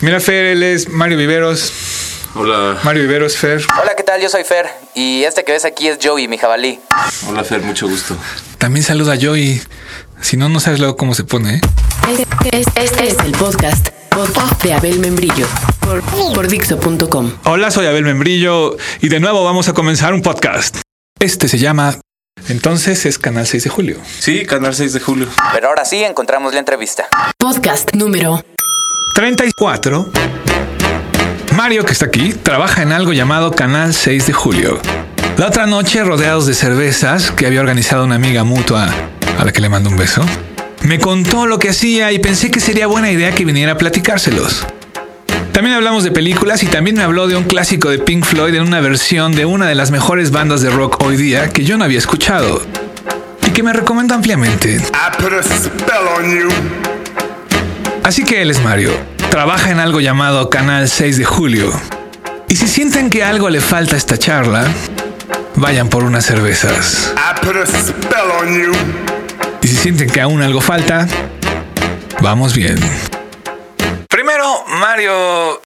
Mira, Fer, él es Mario Viveros. Hola. Mario Viveros, Fer. Hola, ¿qué tal? Yo soy Fer y este que ves aquí es Joey, mi jabalí. Hola Fer, mucho gusto. También saluda a Joey. Si no, no sabes luego cómo se pone, ¿eh? Este, es- este es el podcast, podcast de Abel Membrillo por, por Dixo.com. Hola, soy Abel Membrillo y de nuevo vamos a comenzar un podcast. Este se llama... Entonces es Canal 6 de Julio. Sí, Canal 6 de julio. Pero ahora sí encontramos la entrevista. Podcast número 34. Mario, que está aquí, trabaja en algo llamado Canal 6 de Julio. La otra noche, rodeados de cervezas que había organizado una amiga mutua a la que le mando un beso, me contó lo que hacía y pensé que sería buena idea que viniera a platicárselos. También hablamos de películas y también me habló de un clásico de Pink Floyd en una versión de una de las mejores bandas de rock hoy día que yo no había escuchado y que me recomendó ampliamente. Así que él es Mario. Trabaja en algo llamado Canal 6 de Julio. Y si sienten que algo le falta a esta charla, vayan por unas cervezas. I put a spell on you. Y si sienten que aún algo falta, vamos bien. Primero, Mario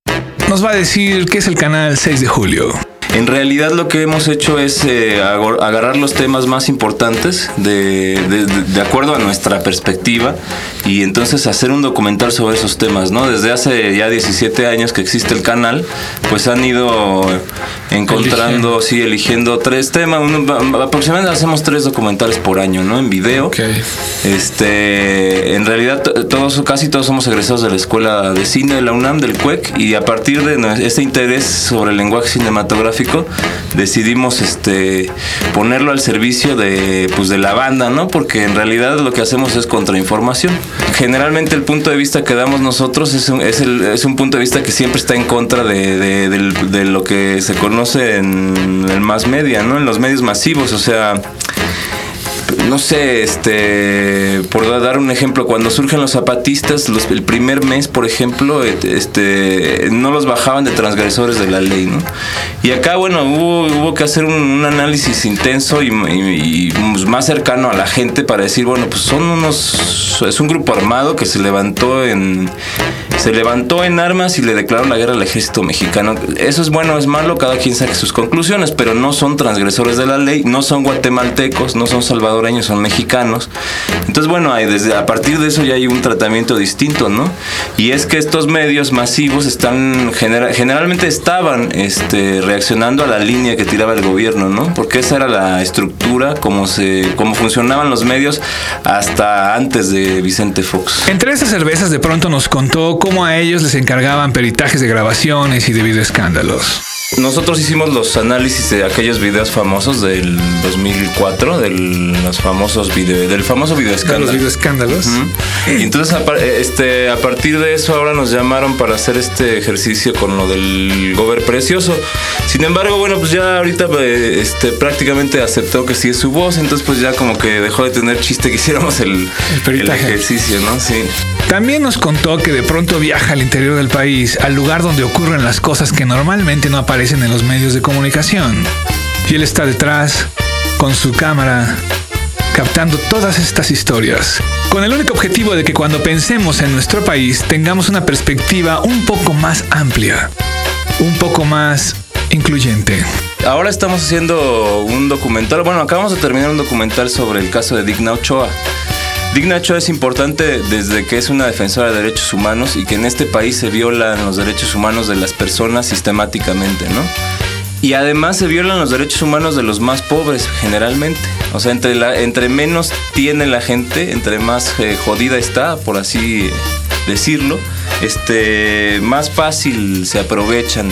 nos va a decir qué es el Canal 6 de Julio. En realidad lo que hemos hecho es eh, agar- agarrar los temas más importantes de- de acuerdo a nuestra perspectiva y entonces hacer un documental sobre esos temas, ¿no? Desde hace ya 17 años que existe el canal, pues han ido encontrando, sí, eligiendo tres temas. Uno- aproximadamente hacemos tres documentales por año, ¿no? En video. Este, en realidad to- todos, casi todos somos egresados de la escuela de cine de la UNAM, del CUEC, y a partir de este interés sobre el lenguaje cinematográfico decidimos este, ponerlo al servicio de, pues, de la banda, ¿no? Porque en realidad lo que hacemos es contrainformación. Generalmente el punto de vista que damos nosotros es un, es el- es un punto de vista que siempre está en contra de, de- de lo que se conoce en el más media, ¿no? En los medios masivos, o sea no sé, este, por dar un ejemplo, cuando surgen los zapatistas, los- el primer mes, por ejemplo, este, no los bajaban de transgresores de la ley, ¿no? Y acá, bueno, hubo, que hacer un, análisis intenso y, y- más cercano a la gente para decir, bueno, pues son unos, es un grupo armado que se levantó en, se levantó en armas y le declaró la guerra al ejército mexicano. Eso es bueno, es malo, cada quien saque sus conclusiones, pero no son transgresores de la ley, no son guatemaltecos, no son salvadoreños, son mexicanos. Entonces, bueno, hay desde a partir de eso ya hay un tratamiento distinto, ¿no? Y es que estos medios masivos están genera- generalmente estaban este, reaccionando a la línea que tiraba el gobierno, ¿no? Porque esa era la estructura, como se, como funcionaban los medios hasta antes de Vicente Fox. Entre esas cervezas de pronto nos contó cómo a ellos les encargaban peritajes de grabaciones y de videoescándalos. Nosotros hicimos los análisis de aquellos videos famosos del 2004, de los famosos video, del famoso video De los escándalo. videoescándalos. Y entonces a, este, a partir de eso ahora nos llamaron para hacer este ejercicio con lo del gober precioso. Sin embargo, bueno, pues ya ahorita eh, este, prácticamente aceptó que sí es su voz, entonces pues ya como que dejó de tener chiste que hiciéramos el, el, peritaje. ejercicio, ¿no? Sí. También nos contó que de pronto viaja al interior del país, al lugar donde ocurren las cosas que normalmente no aparecen en los medios de comunicación. Y él está detrás, con su cámara, captando todas estas historias, con el único objetivo de que cuando pensemos en nuestro país tengamos una perspectiva un poco más amplia, un poco más incluyente. Ahora estamos haciendo un documental, bueno, acabamos de terminar un documental sobre el caso de Digna Ochoa. Digna Ochoa es importante desde que es una defensora de derechos humanos y que en este país se violan los derechos humanos de las personas sistemáticamente, ¿no? Y además se violan los derechos humanos de los más pobres, generalmente. O sea, entre, entre menos tiene la gente, entre más eh, jodida está, por así decirlo, este, más fácil se aprovechan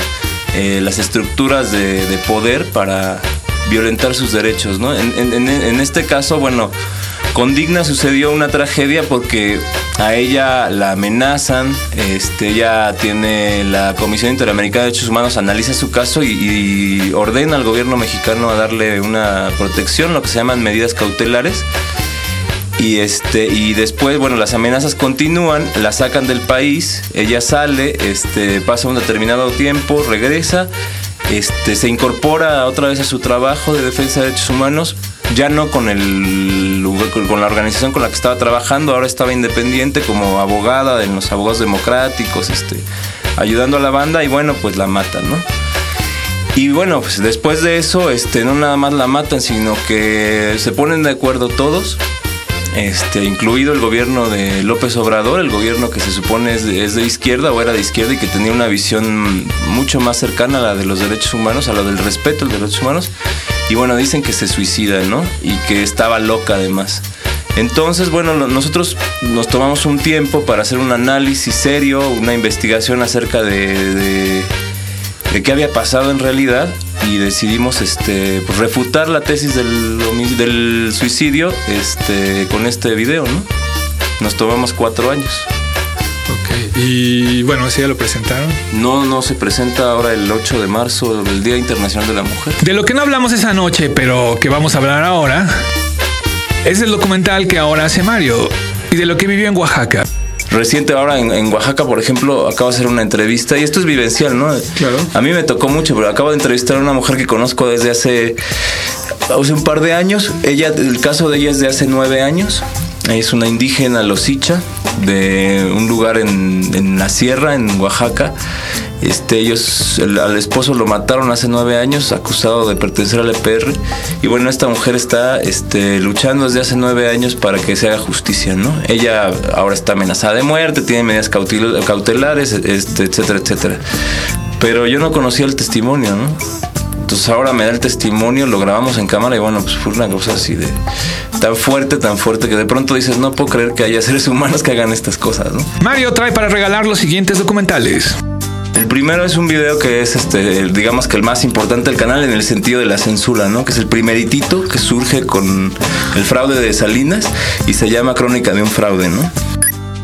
eh, las estructuras de, de poder para violentar sus derechos, ¿no? En este caso, bueno, con Digna sucedió una tragedia porque a ella la amenazan, este, ella tiene la Comisión Interamericana de Derechos Humanos analiza su caso y, ordena al gobierno mexicano a darle una protección, lo que se llaman medidas cautelares. Y este y después, bueno, las amenazas continúan, la sacan del país, ella sale, este pasa un determinado tiempo, regresa, se incorpora otra vez a su trabajo de defensa de derechos humanos, ya no con el con la organización con la que estaba trabajando, ahora estaba independiente como abogada en los abogados democráticos, este ayudando a la banda y bueno, pues la matan, ¿no? Y bueno, pues después de eso, este, no nada más la matan, sino que se ponen de acuerdo todos, este, incluido el gobierno de López Obrador, el gobierno que se supone es de, izquierda o era de izquierda y que tenía una visión mucho más cercana a la de los derechos humanos, a la del respeto a los derechos humanos. Y bueno, dicen que se suicida, ¿no? Y que estaba loca además. Entonces, bueno, nosotros nos tomamos un tiempo para hacer un análisis serio, una investigación acerca de- de qué había pasado en realidad y decidimos este, pues, refutar la tesis del, del suicidio este, con este video, ¿no? Nos tomamos cuatro años. Ok. Y bueno, ese ya lo presentaron. No, no se presenta ahora el 8 de marzo, el Día Internacional de la Mujer. De lo que no hablamos esa noche, pero que vamos a hablar ahora, es el documental que ahora hace Mario y de lo que vivió en Oaxaca. Reciente ahora en, en Oaxaca, por ejemplo, acabo de hacer una entrevista y esto es vivencial, ¿no? Claro. A mí me tocó mucho, pero acabo de entrevistar a una mujer que conozco desde hace, hace un par de años. Ella, el caso de ella es de hace nueve años. Es una indígena losicha de un lugar en, en la sierra, en Oaxaca. Este, ellos, el- al esposo lo mataron hace nueve años, acusado de pertenecer al EPR. Y bueno, esta mujer está este, luchando desde hace nueve años para que se haga justicia, ¿no? Ella ahora está amenazada de muerte, tiene medidas cautelares, este, etcétera, etcétera. Pero yo no conocía el testimonio, ¿no? Entonces ahora me da el testimonio, lo grabamos en cámara y bueno, pues fue una cosa así de tan fuerte, tan fuerte que de pronto dices, no puedo creer que haya seres humanos que hagan estas cosas, ¿no? Mario trae para regalar los siguientes documentales. El primero es un video que es, este, digamos que el más importante del canal en el sentido de la censura, ¿no? Que es el primeritito que surge con el fraude de Salinas y se llama Crónica de un fraude, ¿no?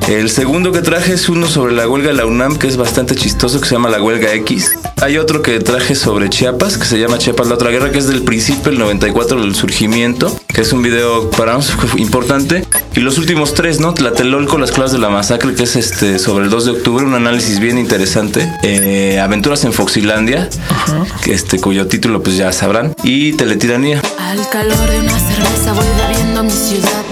El segundo que traje es uno sobre la huelga de la UNAM, que es bastante chistoso, que se llama la huelga X. Hay otro que traje sobre Chiapas, que se llama Chiapas la otra guerra, que es del principio, el 94 del surgimiento, que es un video para nosotros importante. Y los últimos tres, ¿no? Tlatelolco, las claves de la masacre, que es este sobre el 2 de octubre, un análisis bien interesante. Eh, Aventuras en Foxilandia, que este, cuyo título pues ya sabrán. Y Teletiranía. Al calor de una cerveza voy bebiendo mi ciudad.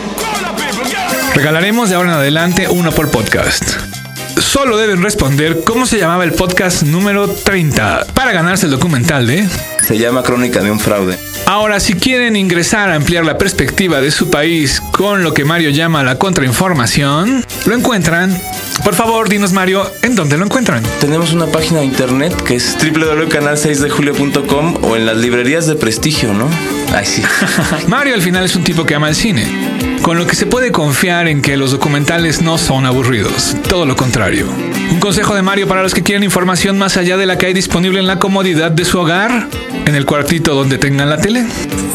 Regalaremos de ahora en adelante uno por podcast. Solo deben responder cómo se llamaba el podcast número 30 para ganarse el documental de... Se llama Crónica de un fraude. Ahora, si quieren ingresar a ampliar la perspectiva de su país con lo que Mario llama la contrainformación, lo encuentran. Por favor, dinos Mario, ¿en dónde lo encuentran? Tenemos una página de internet que es www.canal6dejulio.com o en las librerías de prestigio, ¿no? Ay, sí. Mario al final es un tipo que ama el cine, con lo que se puede confiar en que los documentales no son aburridos, todo lo contrario. Un consejo de Mario para los que quieren información más allá de la que hay disponible en la comodidad de su hogar, en el cuartito donde tengan la tele.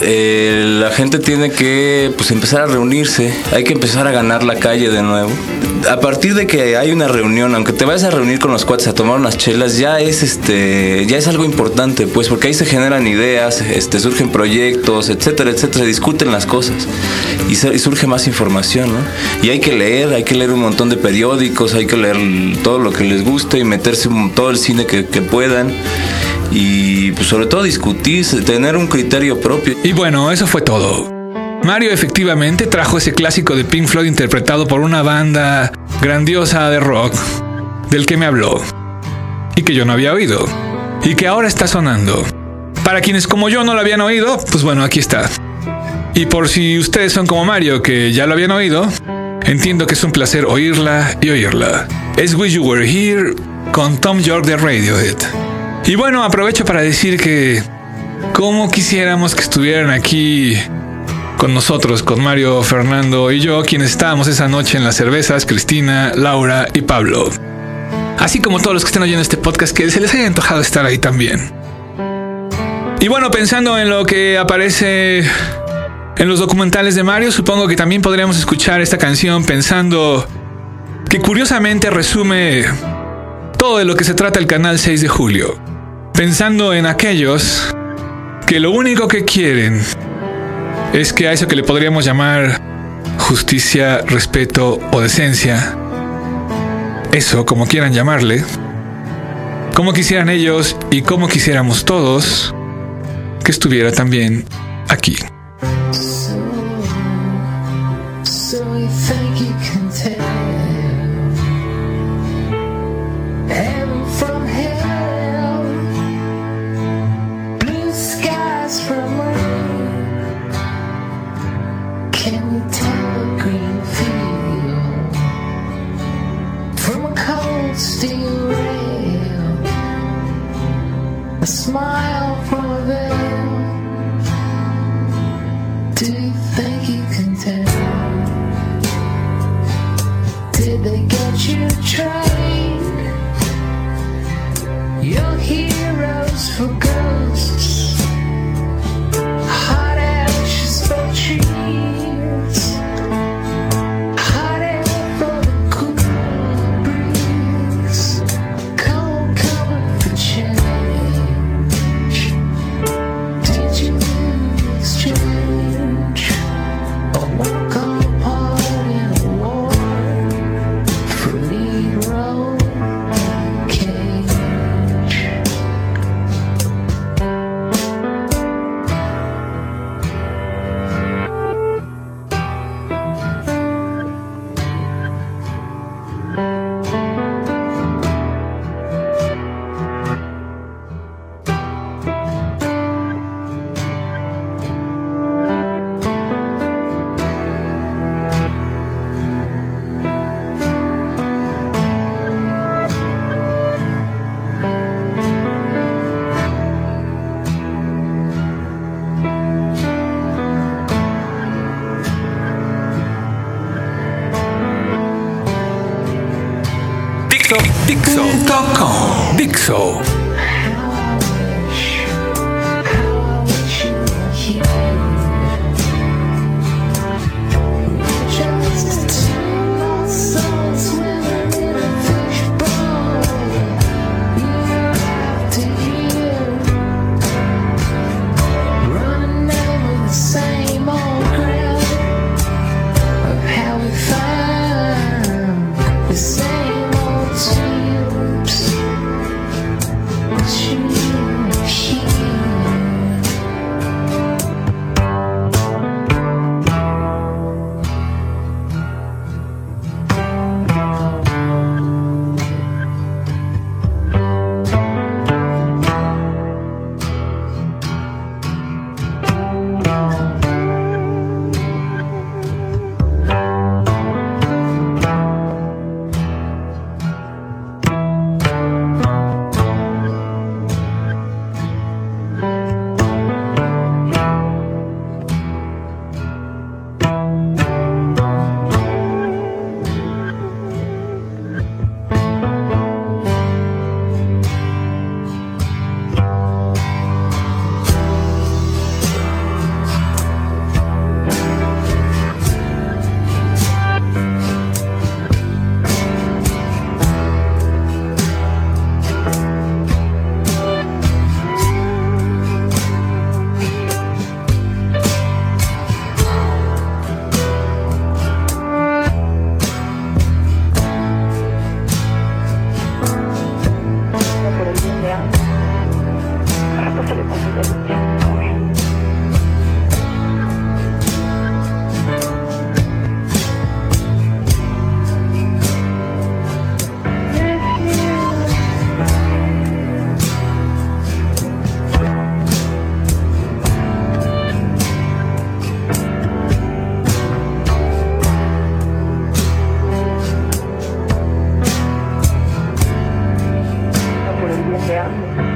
Eh, la gente tiene que pues empezar a reunirse, hay que empezar a ganar la calle de nuevo. A partir de que hay una reunión, aunque te vayas a reunir con los cuates a tomar unas chelas, ya es este, ya es algo importante, pues, porque ahí se generan ideas, este, surgen proyectos, etcétera, etcétera, se discuten las cosas y, surge más información, ¿no? Y hay que leer, hay que leer un montón de periódicos, hay que leer todo lo que les guste y meterse un- todo el cine que, que puedan y pues, sobre todo discutir, tener un criterio propio. Y bueno, eso fue todo. Mario efectivamente trajo ese clásico de Pink Floyd interpretado por una banda grandiosa de rock del que me habló y que yo no había oído y que ahora está sonando. Para quienes como yo no lo habían oído, pues bueno, aquí está. Y por si ustedes son como Mario que ya lo habían oído, entiendo que es un placer oírla y oírla. Es Wish You Were Here con Tom York de Radiohead. Y bueno, aprovecho para decir que como quisiéramos que estuvieran aquí con nosotros, con Mario, Fernando y yo, quienes estábamos esa noche en las cervezas, Cristina, Laura y Pablo. Así como todos los que estén oyendo este podcast, que se les haya antojado estar ahí también. Y bueno, pensando en lo que aparece en los documentales de Mario, supongo que también podríamos escuchar esta canción pensando que curiosamente resume todo de lo que se trata el canal 6 de julio. Pensando en aquellos que lo único que quieren es que a eso que le podríamos llamar justicia, respeto o decencia, eso como quieran llamarle, como quisieran ellos y como quisiéramos todos, que estuviera también aquí. Kentucky field from a cold steel rail. A smile from a veil. Do you think you can tell? Did they get you trained? Your heroes forgot. Pixel.com. Pixel. Mm. Por el bien de ambos. A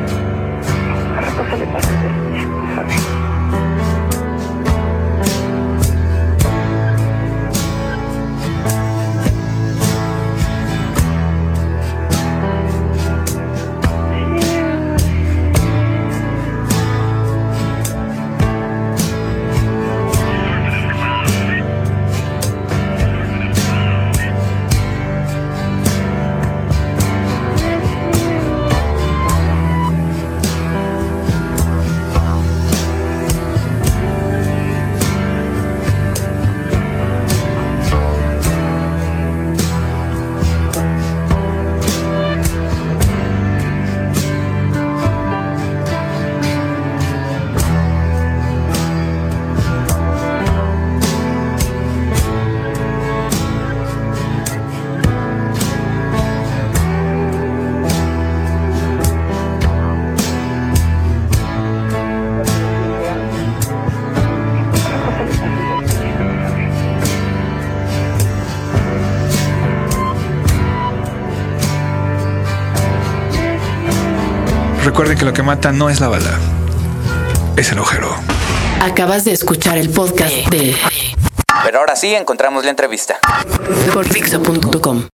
recuerden que lo que mata no es la bala, es el agujero. Acabas de escuchar el podcast de Pero ahora sí encontramos la entrevista. por Dixo.com.